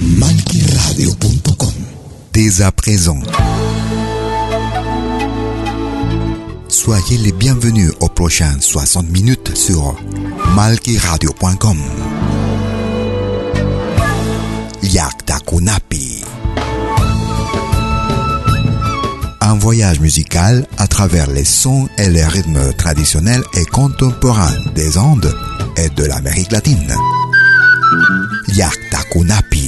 Malkiradio.com Dès à présent. Soyez les bienvenus aux prochaines 60 minutes sur malkiradio.com. Yakta Kunapi. Un voyage musical à travers les sons et les rythmes traditionnels et contemporains des Andes et de l'Amérique latine. Yakta Kunapi.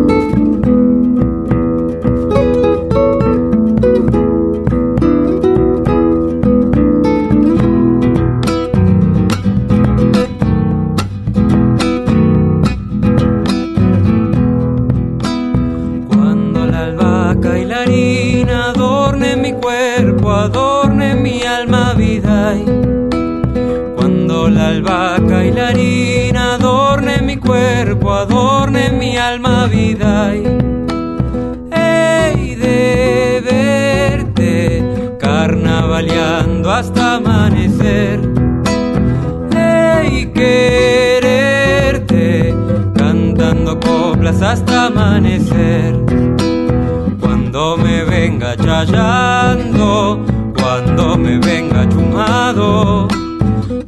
Cuando me venga chayando, cuando me venga chumado,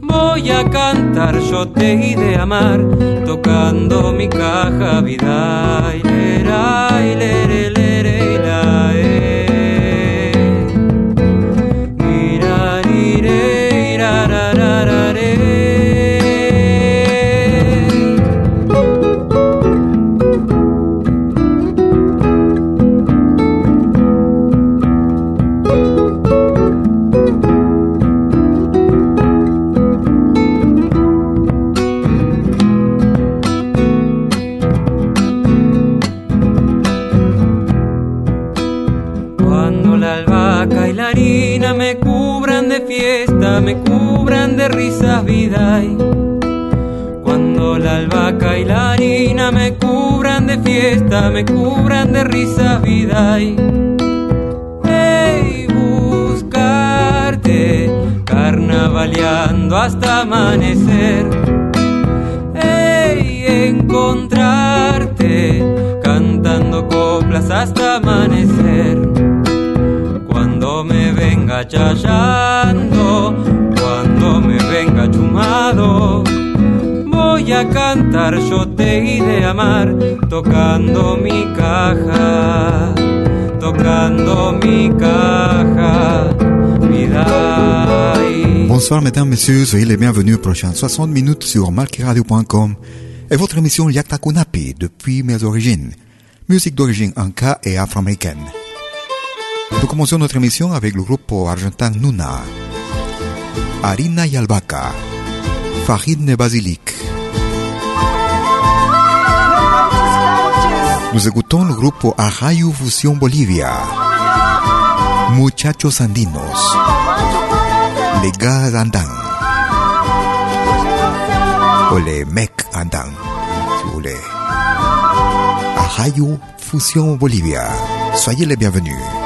voy a cantar yo te de amar, tocando mi caja vida. Me cubran de risas, vida. y Hey, buscarte, carnavaleando hasta amanecer. Hey, encontrarte, cantando coplas hasta amanecer. Cuando me venga chayando, cuando me venga chumado, voy a cantar yo Bonsoir mesdames, messieurs, soyez les bienvenus aux prochaines 60 minutes sur malkiradio.com et votre émission Yakta Kunapi depuis mes origines, musique d'origine anka et afro-américaine. Nous commençons notre émission avec le groupe argentin Nuna, Harina y Albaca, Farine Basilic. Nous écoutons le groupe Arrayo Fusion Bolivia, Muchachos Andinos, mecs andants, si vous voulez. Arrayo Fusion Bolivia. Soyez les bienvenus.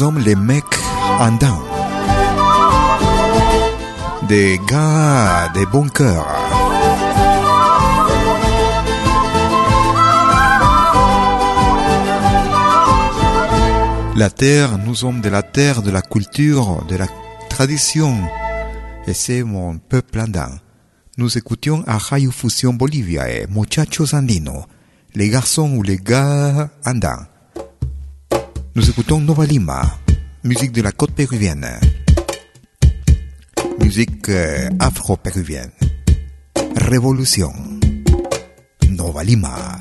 Sommes les mecs andins. Des gars, des bons cœurs. La terre, nous sommes de la terre, de la culture, de la tradition. Et c'est mon peuple andin. Nous écoutions à Radio Fusion Bolivia et Muchachos Andinos, les garçons ou les gars andins. Nous écoutons Nova Lima, musique de la côte péruvienne. Musique euh, afro-péruvienne. Révolution. Nova Lima.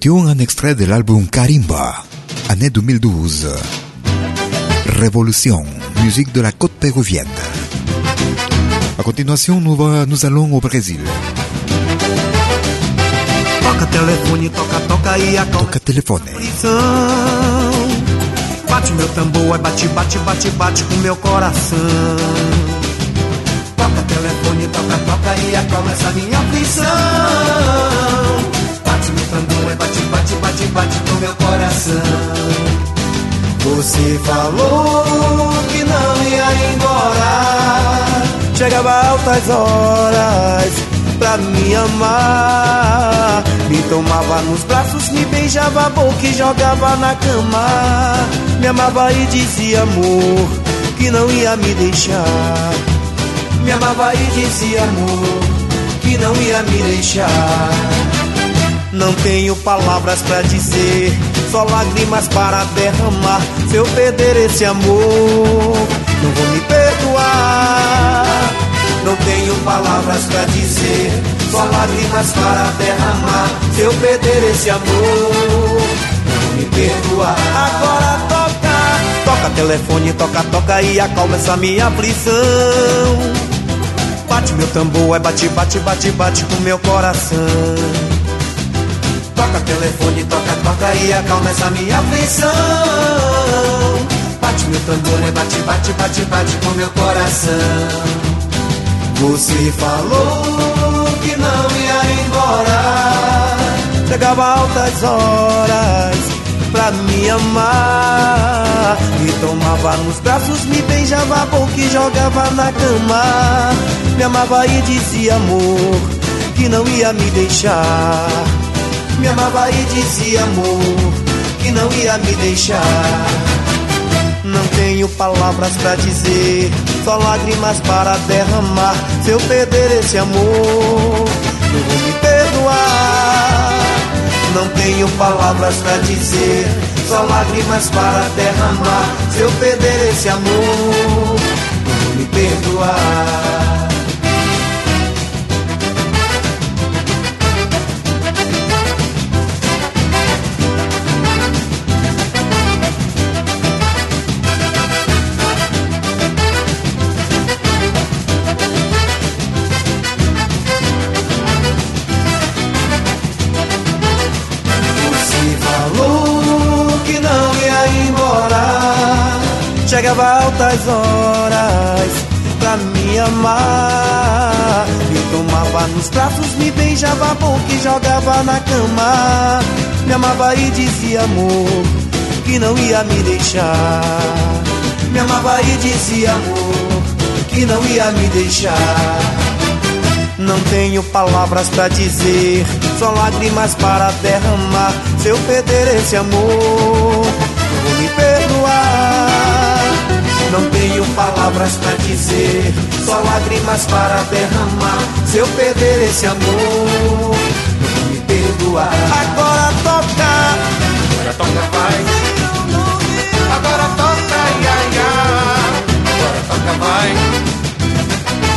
Écoutions un extrait de l'album Karimba, année 2012. Révolution, musique de la côte péruvienne. A continuação, nous allons au Brésil. Toca telefone, toca, toca e a Toca telefone. Bate meu tambor, bate, bate, bate, bate com meu coração. Toca telefone, toca, toca e acalma essa minha aflição. Bate meu tambor, bate, bate, bate, bate com meu coração. Você falou que não ia embora. Chegava altas horas pra me amar. Me tomava nos braços, me beijava a boca e jogava na cama. Me amava e dizia amor que não ia me deixar. Me amava e dizia amor que não ia me deixar. Não tenho palavras pra dizer, só lágrimas para derramar. Se eu perder esse amor, não vou me perdoar. Não tenho palavras pra dizer, só lágrimas para derramar. Se eu perder esse amor, não vou me perdoar. Agora toca, toca telefone, toca, toca e acalma essa minha aflição. Bate meu tambor, é bate, bate, bate, bate com meu coração. Toca telefone, toca, toca e acalma essa minha aflição. Bate meu tambor, é bate, bate, bate, bate com meu coração. Você falou que não ia embora. Chegava altas horas pra me amar. Me tomava nos braços, me beijava a boca e jogava na cama. Me amava e dizia amor que não ia me deixar. Me amava e dizia amor que não ia me deixar. Não tenho palavras pra dizer, só lágrimas para derramar. Se eu perder esse amor, eu vou me perdoar. Não tenho palavras pra dizer, só lágrimas para derramar. Se eu perder esse amor, vou me perdoar. Altas horas pra me amar. Me tomava nos braços, me beijava a boca e jogava na cama. Me amava e dizia amor que não ia me deixar. Me amava e dizia amor que não ia me deixar. Não tenho palavras pra dizer, só lágrimas para derramar. Se eu perder esse amor, eu vou me perdoar. Não tenho palavras pra dizer, só lágrimas para derramar. Se eu perder esse amor, vou me perdoar. Agora toca, agora toca, vai. Agora toca, ia, ia. Agora toca, vai.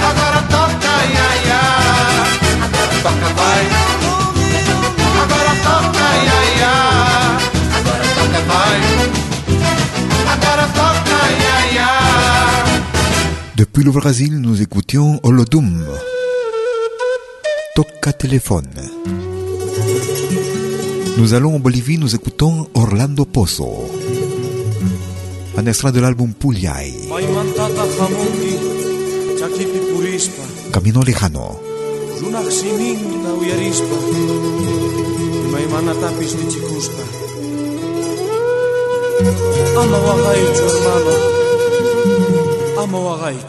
Agora toca, ia, ia. Agora toca, vai. Agora toca, ia, ia. Agora toca, vai. Agora toca. Depuis le Brésil, nous écoutions Olodum. Toca téléphone. Nous allons en Bolivie, nous écoutons Orlando Pozo. Un extrait de l'album Puliay, Camino Lejano. ئەمەوە غای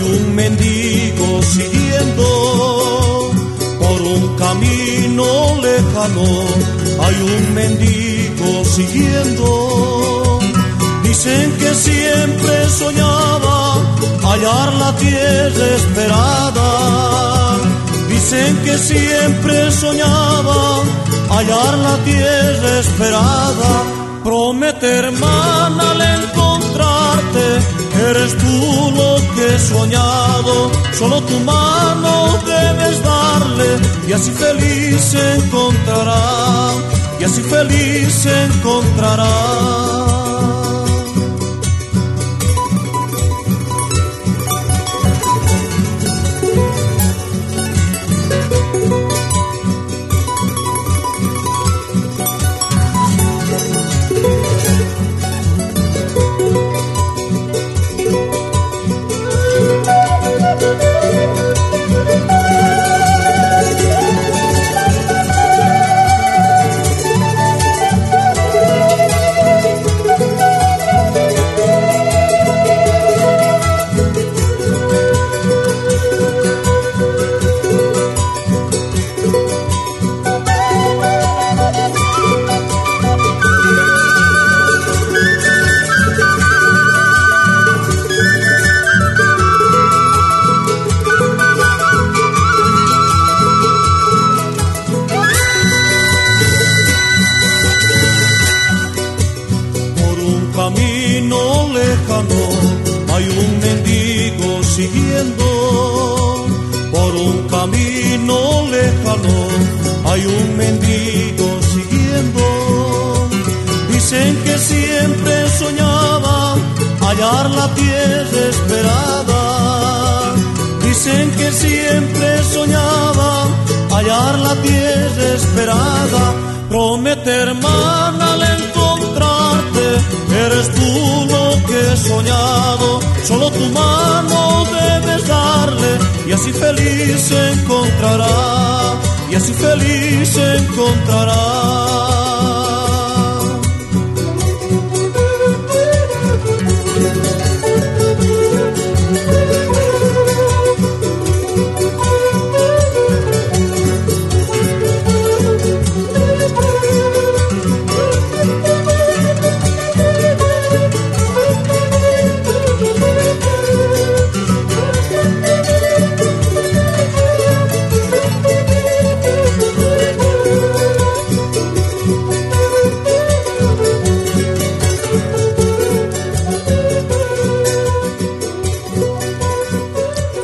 hermano, ama wagaichu. siguiendo por un camino lejano. Hay un mendigo siguiendo. Dicen que siempre soñaba hallar la tierra esperada. Dicen que siempre soñaba hallar la tierra esperada. Promete, hermana, eres tú lo que he soñado. Solo tu mano debes darle y así feliz se encontrará. Y así feliz se encontrará.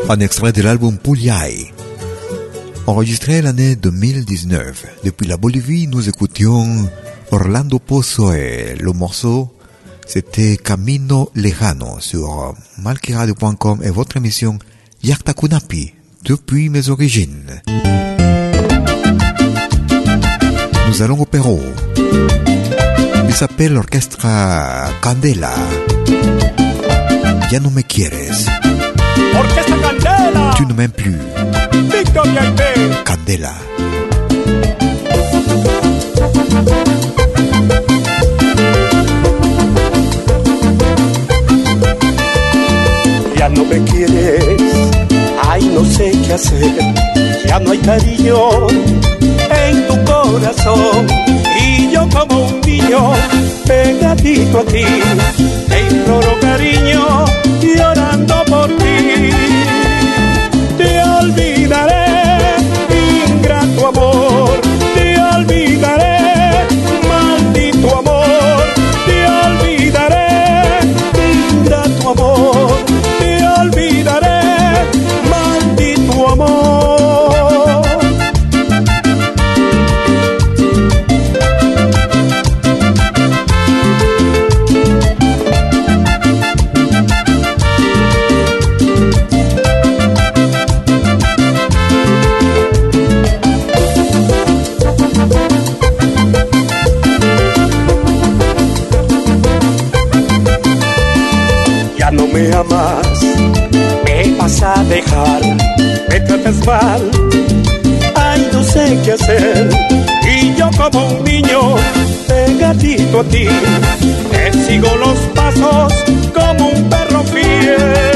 Un extrait de l'album Puliay, enregistré l'année 2019. Depuis la Bolivie, nous écoutions Orlando Pozo et le morceau c'était Camino Lejano sur malkiradio.com et votre émission Yakta Kunapi depuis mes origines. Nous allons au Pérou. Il s'appelle l'orchestre Candela. Ya no me quieres. Orquesta Candela. Tu ne m'aimes plus. Victoria IP. Candela. Ya no me quieres, ay no sé qué hacer, ya no hay cariño en tu corazón y yo como un niño pegadito a ti te imploro cariño llorando por ti me amas, me vas a dejar, me tratas mal, ay no sé qué hacer, y yo como un niño pegadito a ti, te sigo los pasos como un perro fiel,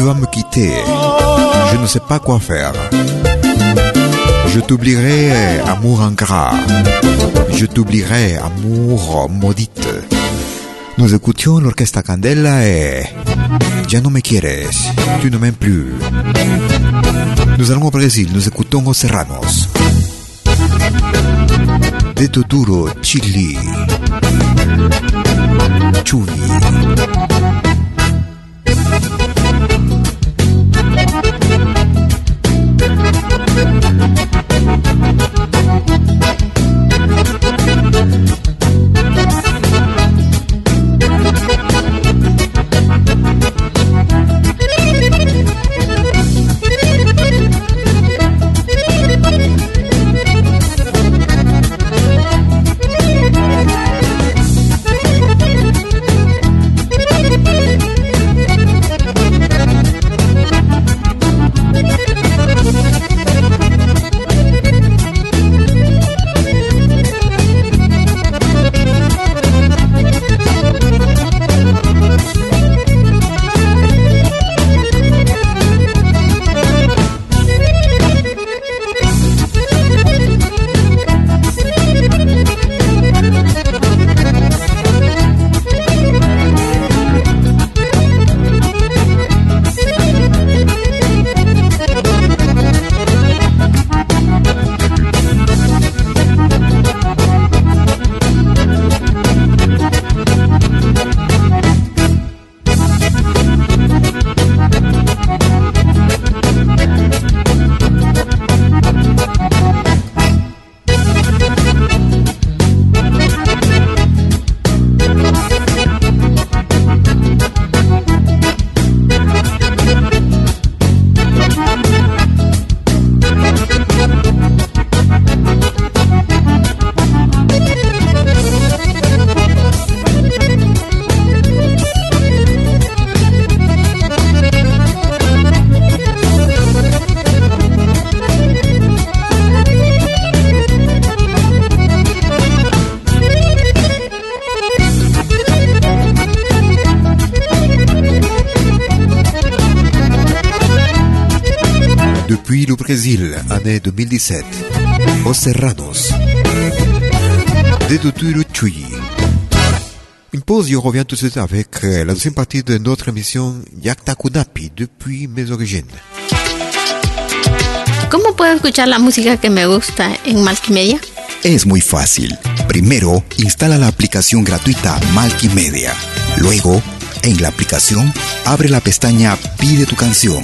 vas me quitter. Je ne sais pas quoi faire. Je t'oublierai, amour ingrat. Je t'oublierai, amour maudite. Nous écoutions l'orchestre Candela et Ya no me quieres, tu ne m'aimes plus. Nous allons au Brésil, nous écoutons aux Serranos. De Toturo, Chili. Chuy. Brésil, année 2017. Os Serranos. De Tuturu Chuy. Une pause et on revient tout de suite avec euh, la deuxième partie de notre émission Yakta Kunapi depuis mes origines. ¿Cómo puedo escuchar la música que me gusta en Malkimedia? Es muy fácil. Primero, instala la aplicación gratuita Malkimedia. Luego, en la aplicación, abre la pestaña Pide tu canción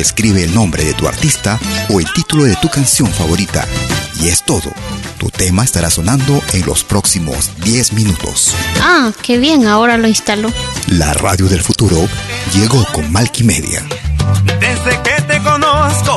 Escribe el nombre de tu artista o el título de tu canción favorita. Y es todo. Tu tema estará sonando en los próximos 10 minutos. Ah, qué bien, ahora lo instalo. La radio del futuro llegó con Malkimedia. Desde que te conozco.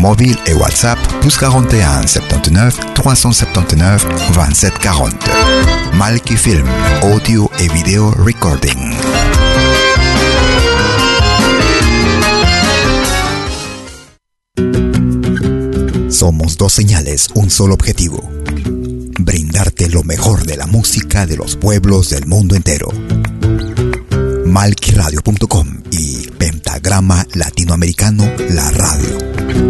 mobile et WhatsApp plus 41 79 379 27 40. Malki Film, audio et vidéo recording. Somos dos señales, un solo objetivo. Brindarte lo mejor de la música de los pueblos del mundo entero. Malquiradio.com y Pentagrama Latinoamericano La Radio.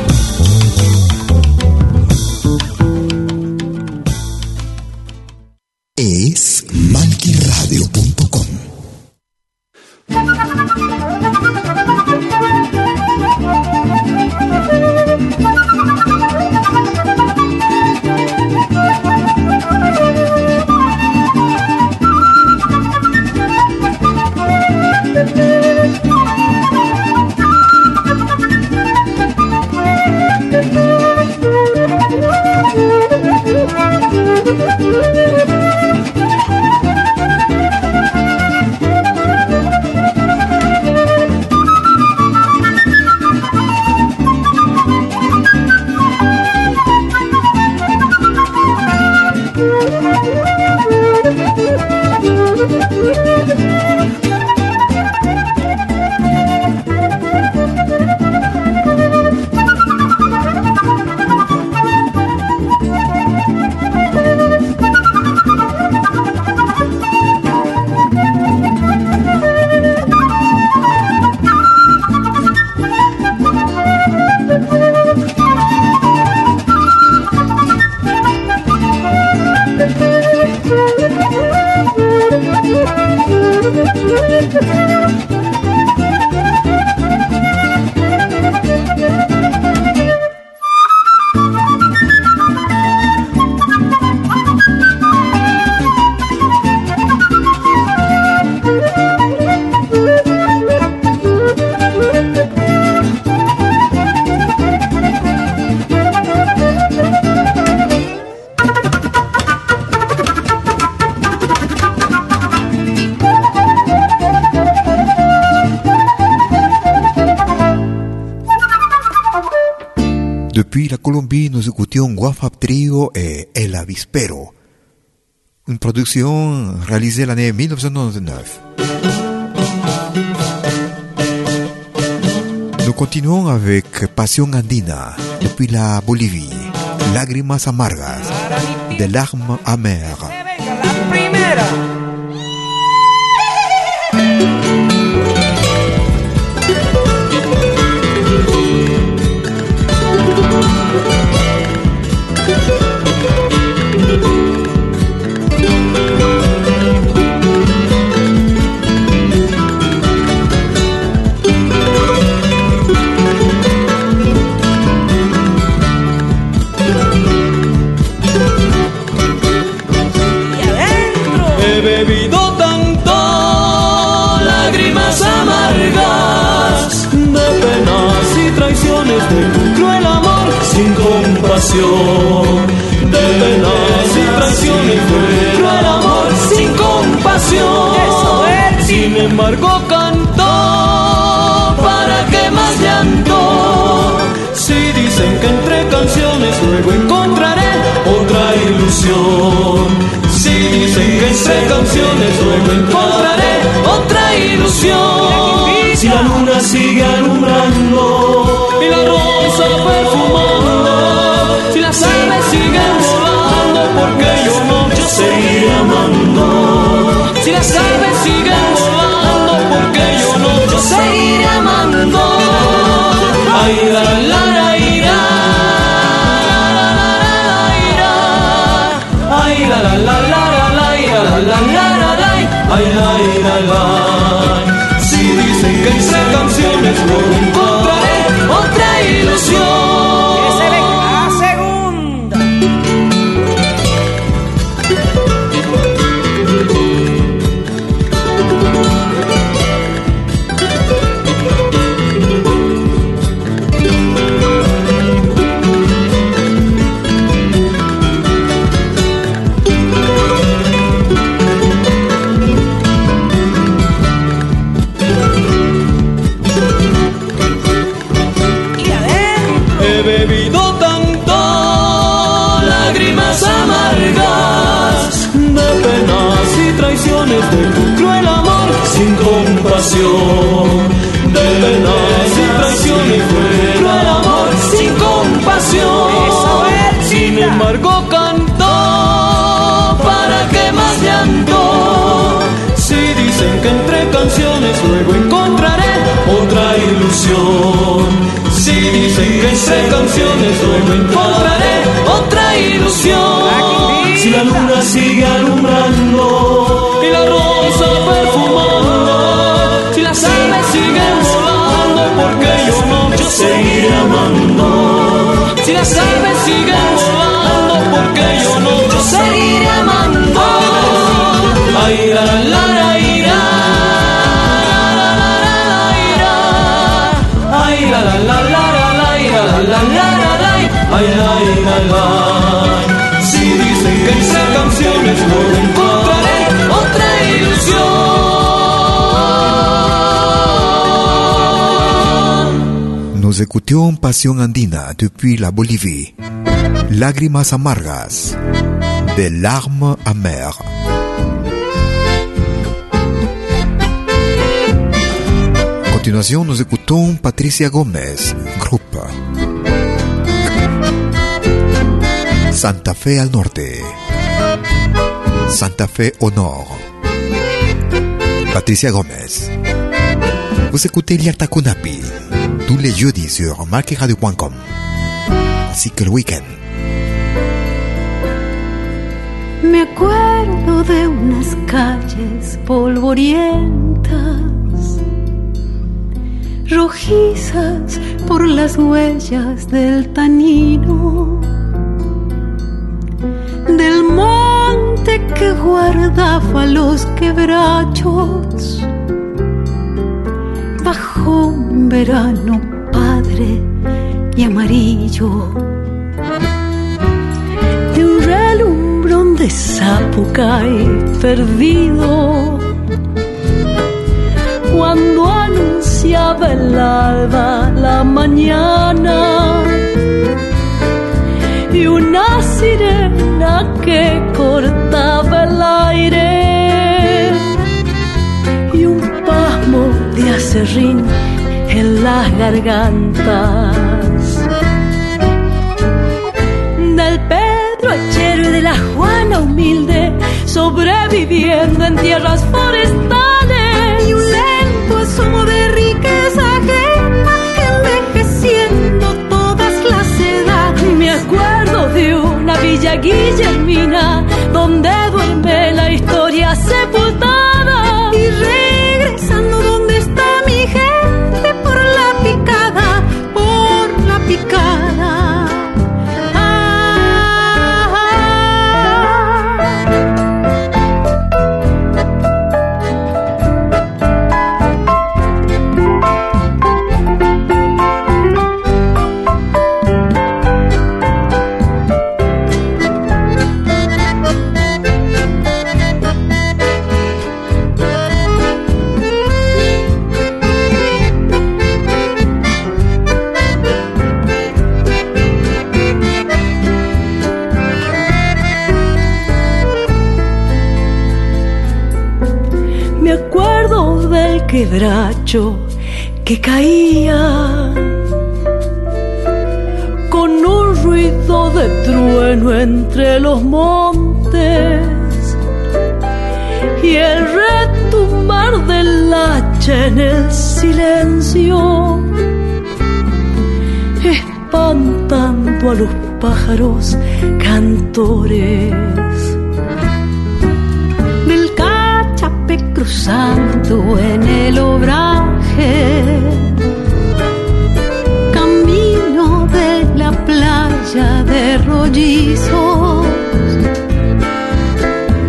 El Avispero, une production réalisée l'année 1999. Nous continuons avec Pasión Andina, depuis la Bolivie, Lágrimas Amargas, de larmes amères. Compasión. De penas y traiciones tu cruel amor sin compasión. Sin embargo canto para que más llanto. Si dicen que entre canciones luego encontraré otra ilusión. Si dicen que entre canciones luego encontraré otra ilusión. Si la luna sigue alumbrando y la rosa siguen volando, porque yo no yo seguiré amando. Si las aves siguen volando, porque yo no yo seguiré amando. Ay, la la la la, ira. Ay, la la la la la la, ira, la la la la la, ay, la ira, la. Si dicen que entre canciones no encontraré écoutions Passion Andina depuis la Bolivie. Lágrimas amargas. Des larmes amères. A continuación, nous écoutons Patricia Gómez, groupe. Santa Fe al norte. Santa Fe au nord. Patricia Gómez. Vous écoutez Liartakunapi tous les jeudis sur marqueradio.com ainsi que le week-end. Me acuerdo de unas calles polvorientas, rojizas por las huellas del tanino, del monte que guardaba los quebrachos, bajo un verano padre y amarillo de un relumbrón de Zapucay perdido. Cuando anunciaba el alba la mañana y una sirena que cortaba el aire de acerrín en las gargantas del Pedro Achero y de la Juana humilde, sobreviviendo en tierras forestales. Y un lento asomo de riqueza ajena, envejeciendo todas las edades. Me acuerdo de una villa guillermina, donde que caía con un ruido de trueno entre los montes y el retumbar del hacha en el silencio, espantando a los pájaros cantores cruzando en el obraje, camino de la playa de rollizos.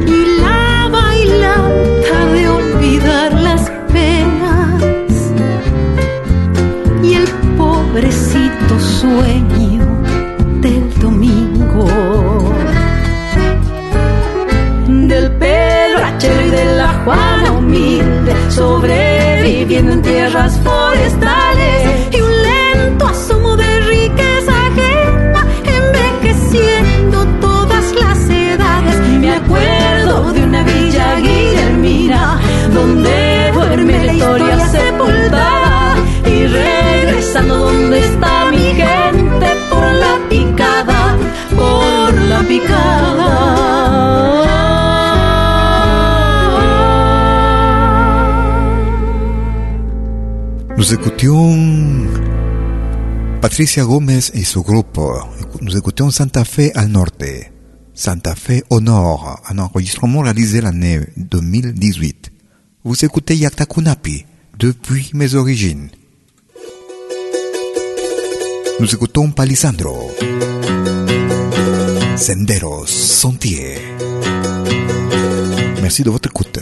Y la bailanta de olvidar las penas. Y el pobrecito sueño sobreviviendo en tierras forestales y un lento asomo de riqueza ajena, envejeciendo todas las edades. Me acuerdo de una villa guillermina donde Nous écoutions Patricia Gomez et son groupe. Nous écoutions Santa Fe al norte, Santa Fe au nord, un enregistrement réalisé l'année 2018. Vous écoutez Yakta Kunapi, depuis mes origines. Nous écoutons Palisandro. Senderos, Sentiers. Merci de votre écoute.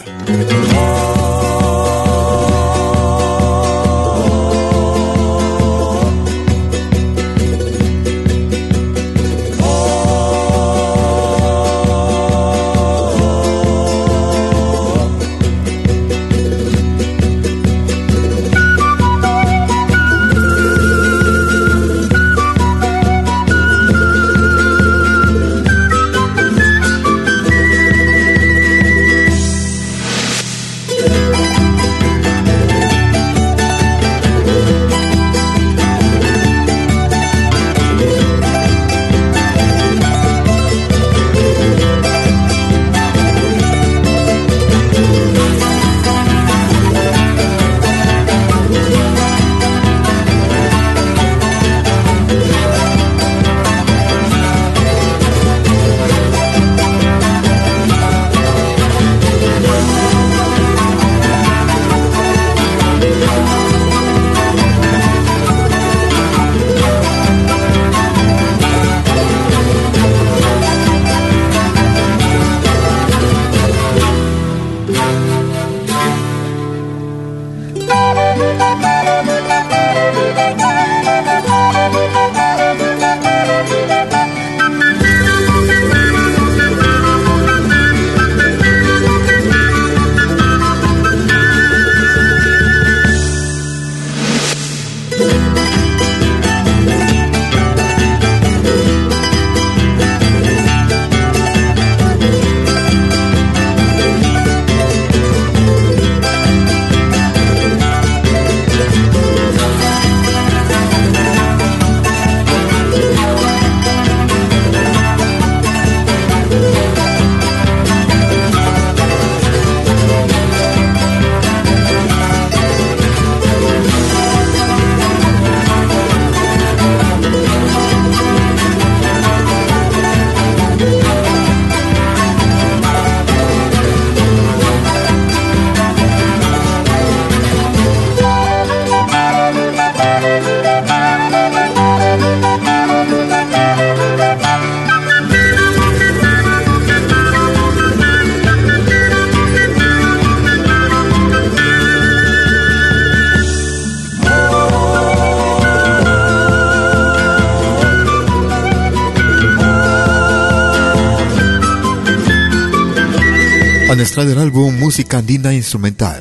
Música Andina Instrumental.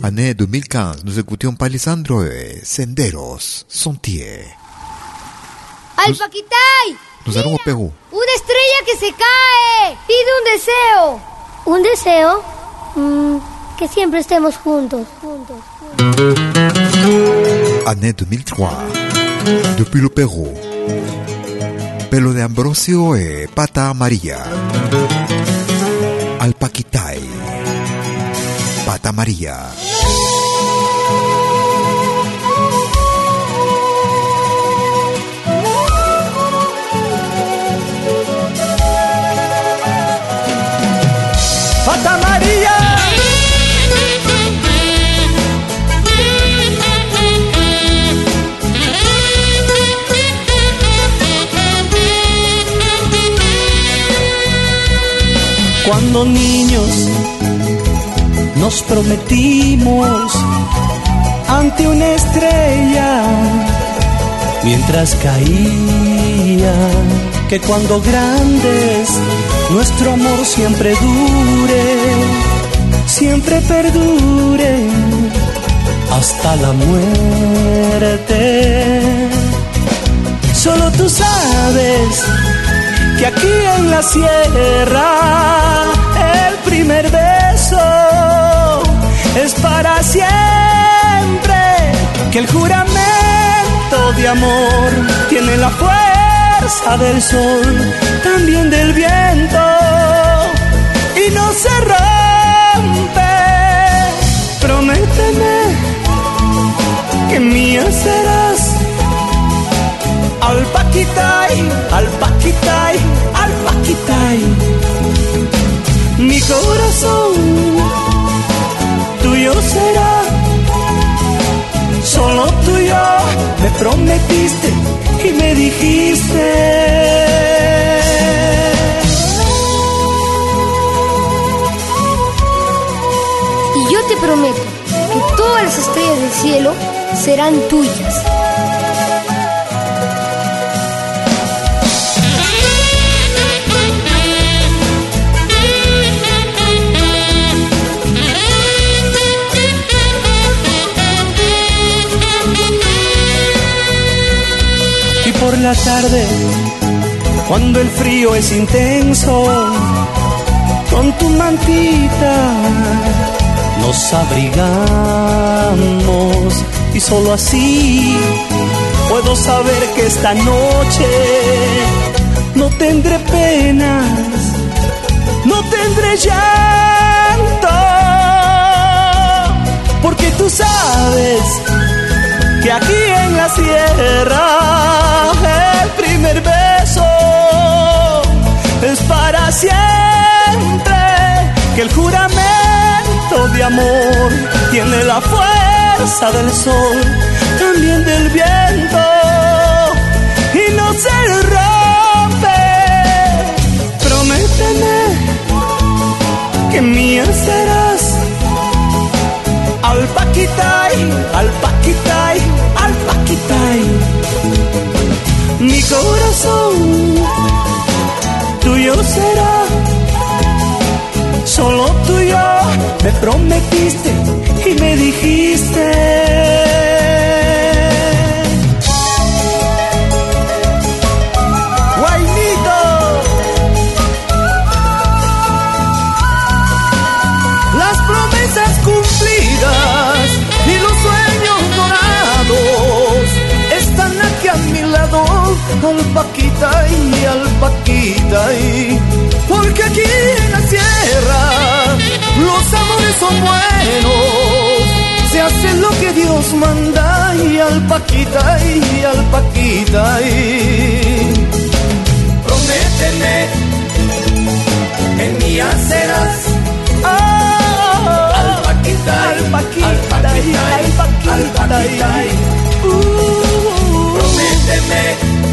Année 2015, nous écoutions Palisandro et Senderos, Sentier. ¡Al Paquitay! Nos au Pérou. ¡Una estrella que se cae! ¡Pide un deseo! ¿Un deseo? Mm, que siempre estemos juntos, juntos. Année 2003, depuis le Pérou. Pelo de Ambrosio et Pata María. Alpaquitay, Pata María. María. Cuando niños nos prometimos ante una estrella mientras caía que cuando grandes nuestro amor siempre dure, siempre perdure hasta la muerte. Solo tú sabes que aquí en la sierra el primer es para siempre, que el juramento de amor tiene la fuerza del sol, también del viento, y no se rompe. Prométeme que mía serás. Al paquitay, al paquitay, al paquitay. Mi corazón tuyo será, solo tuyo me prometiste y me dijiste. Y yo te prometo que todas las estrellas del cielo serán tuyas. Cuando el frío es intenso, con tu mantita nos abrigamos. Y solo así puedo saber que esta noche no tendré penas, no tendré llanto, porque tú sabes que aquí en la sierra siempre, que el juramento de amor tiene la fuerza del sol, también del viento, y no se rompe. Prométeme que mía serás al paquitay, al paquitay, al paquitay. Mi corazón tuyo será, solo tuyo me prometiste y me dijiste. Guainito. Paquita y porque aquí en la sierra los amores son buenos, se hace lo que Dios manda y al paquita y al paquita y prométeme en mía serás al paquita, al paquita, al paquita, al paquita, prométeme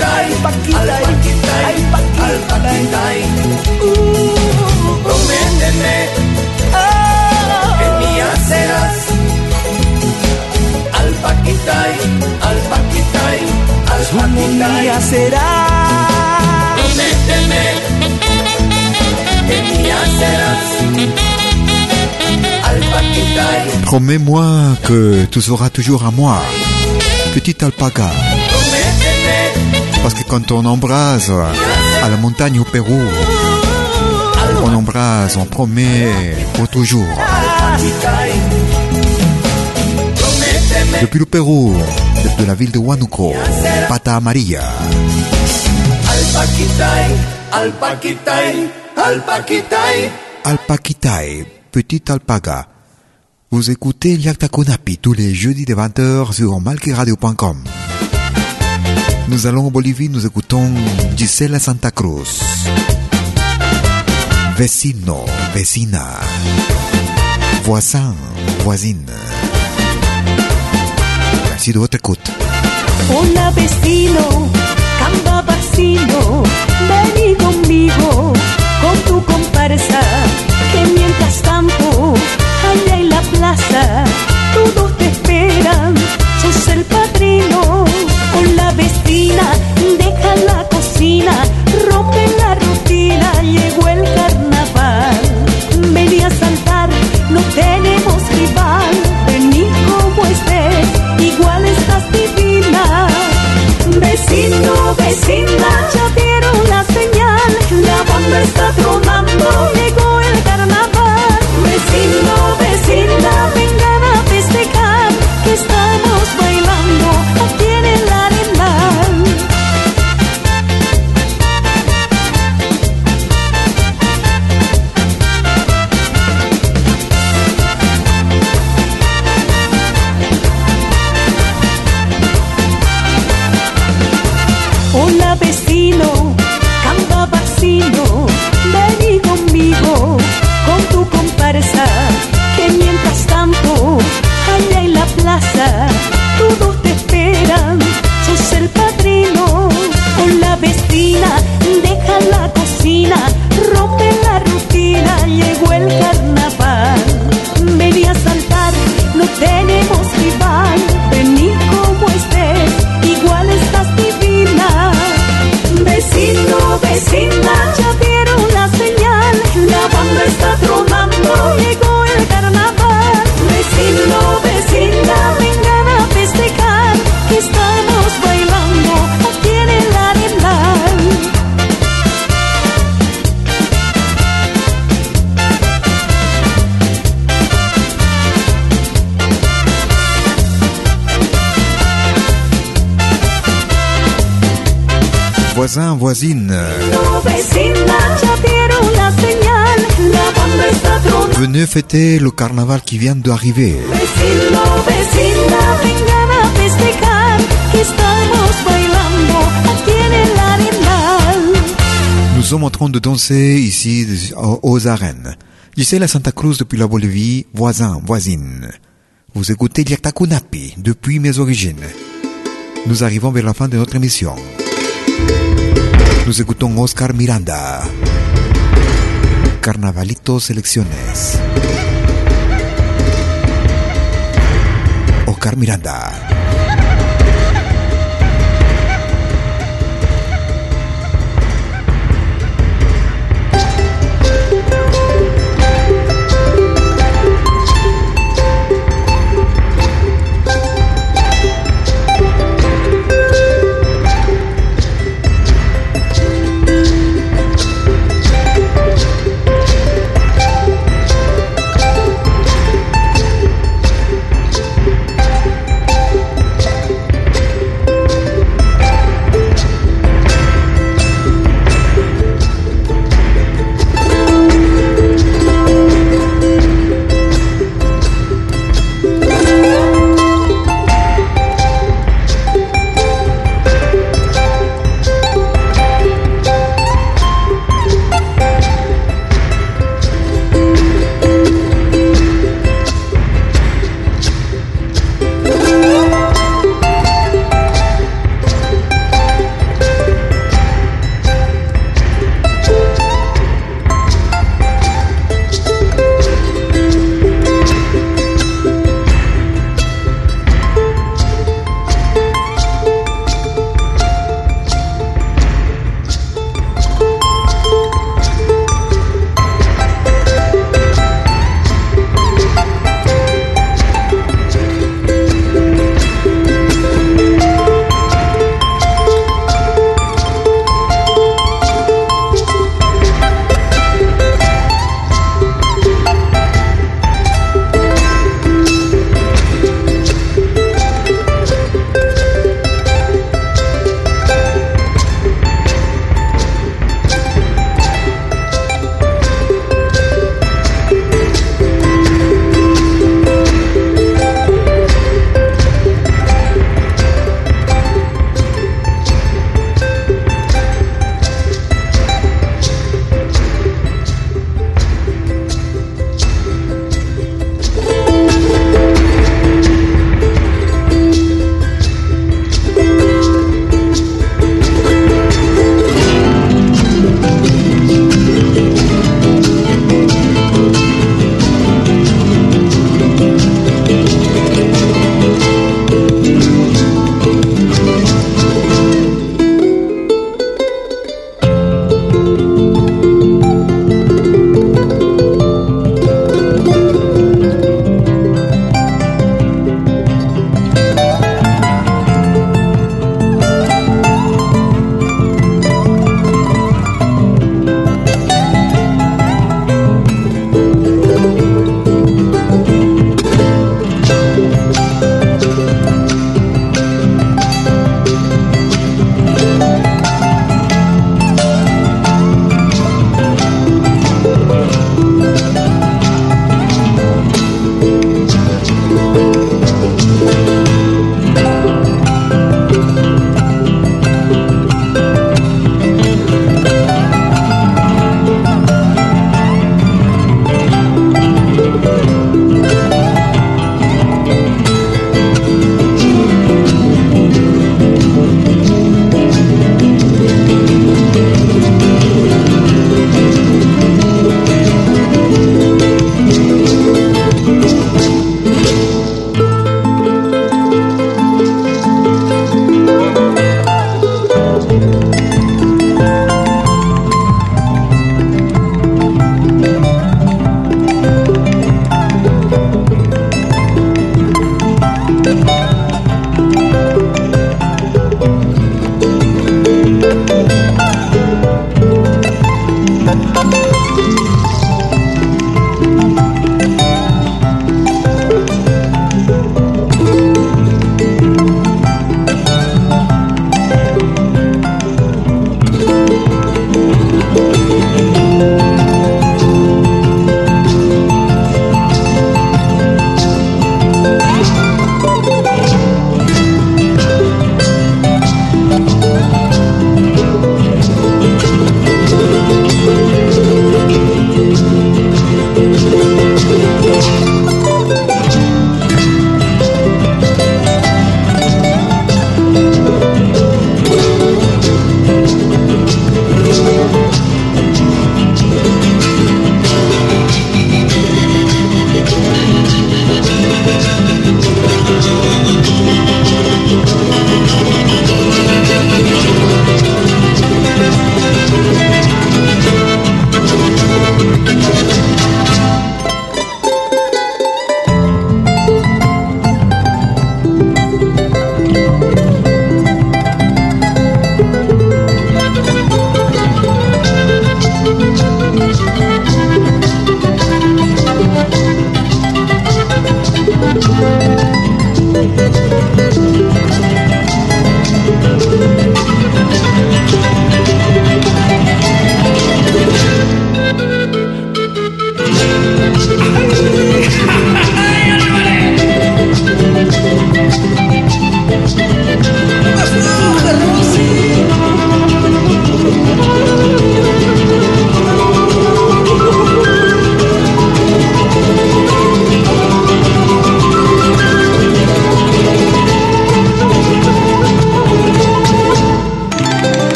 paquita, al paquita, al paquita, al paquita, prométeme que mía serás, al paquita, al paquita, al paquita, mía serás. Prométeme que mía serás al paquitay. Promets-moi que tu seras toujours à moi, petite alpaga. Parce que quand on embrase à la montagne au Pérou, on embrase, on promet pour toujours. Depuis le Pérou, de la ville de Huánuco, Pata Amarilla. Al paquitay, al paquitay, al paquitay. Alpaquitay, petite alpaga. Vous écoutez Liakta Konapi tous les jeudis de 20h sur malkiradio.com. Nous allons en Bolivie, nous écoutons Gisela Santa Cruz. Vecino, vecina. Voisin, voisine. Merci de votre écoute. Hola vecino, camba vecino, vení conmigo, con tu comparsa, que mientras tanto, allá en la plaza, todos te esperan, sos el padrino, con la vecina, fêter le carnaval qui vient d'arriver. Nous sommes en train de danser ici aux arènes. Gisèle à Santa Cruz depuis la Bolivie, voisin, voisine. Vous écoutez Kunapi depuis mes origines. Nous arrivons vers la fin de notre émission. Nous écoutons Oscar Miranda. Carnavalito Selecciones. Miranda.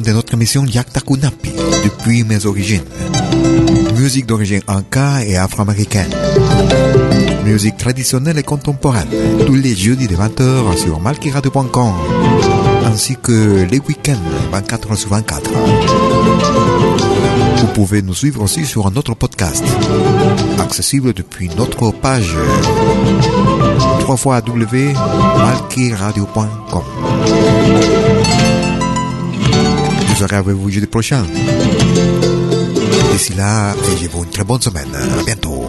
De notre émission Yakta Kunapi, depuis mes origines. Musique d'origine anka et afro-américaine. Musique traditionnelle et contemporaine, tous les jeudis de 20h sur malkiradio.com, ainsi que les week-ends 24 h sur 24. Vous pouvez nous suivre aussi sur un autre podcast, accessible depuis notre page www.malkiradio.com. Je serai avec vous jeudi prochain. D'ici là, je vous une très bonne semaine. À bientôt.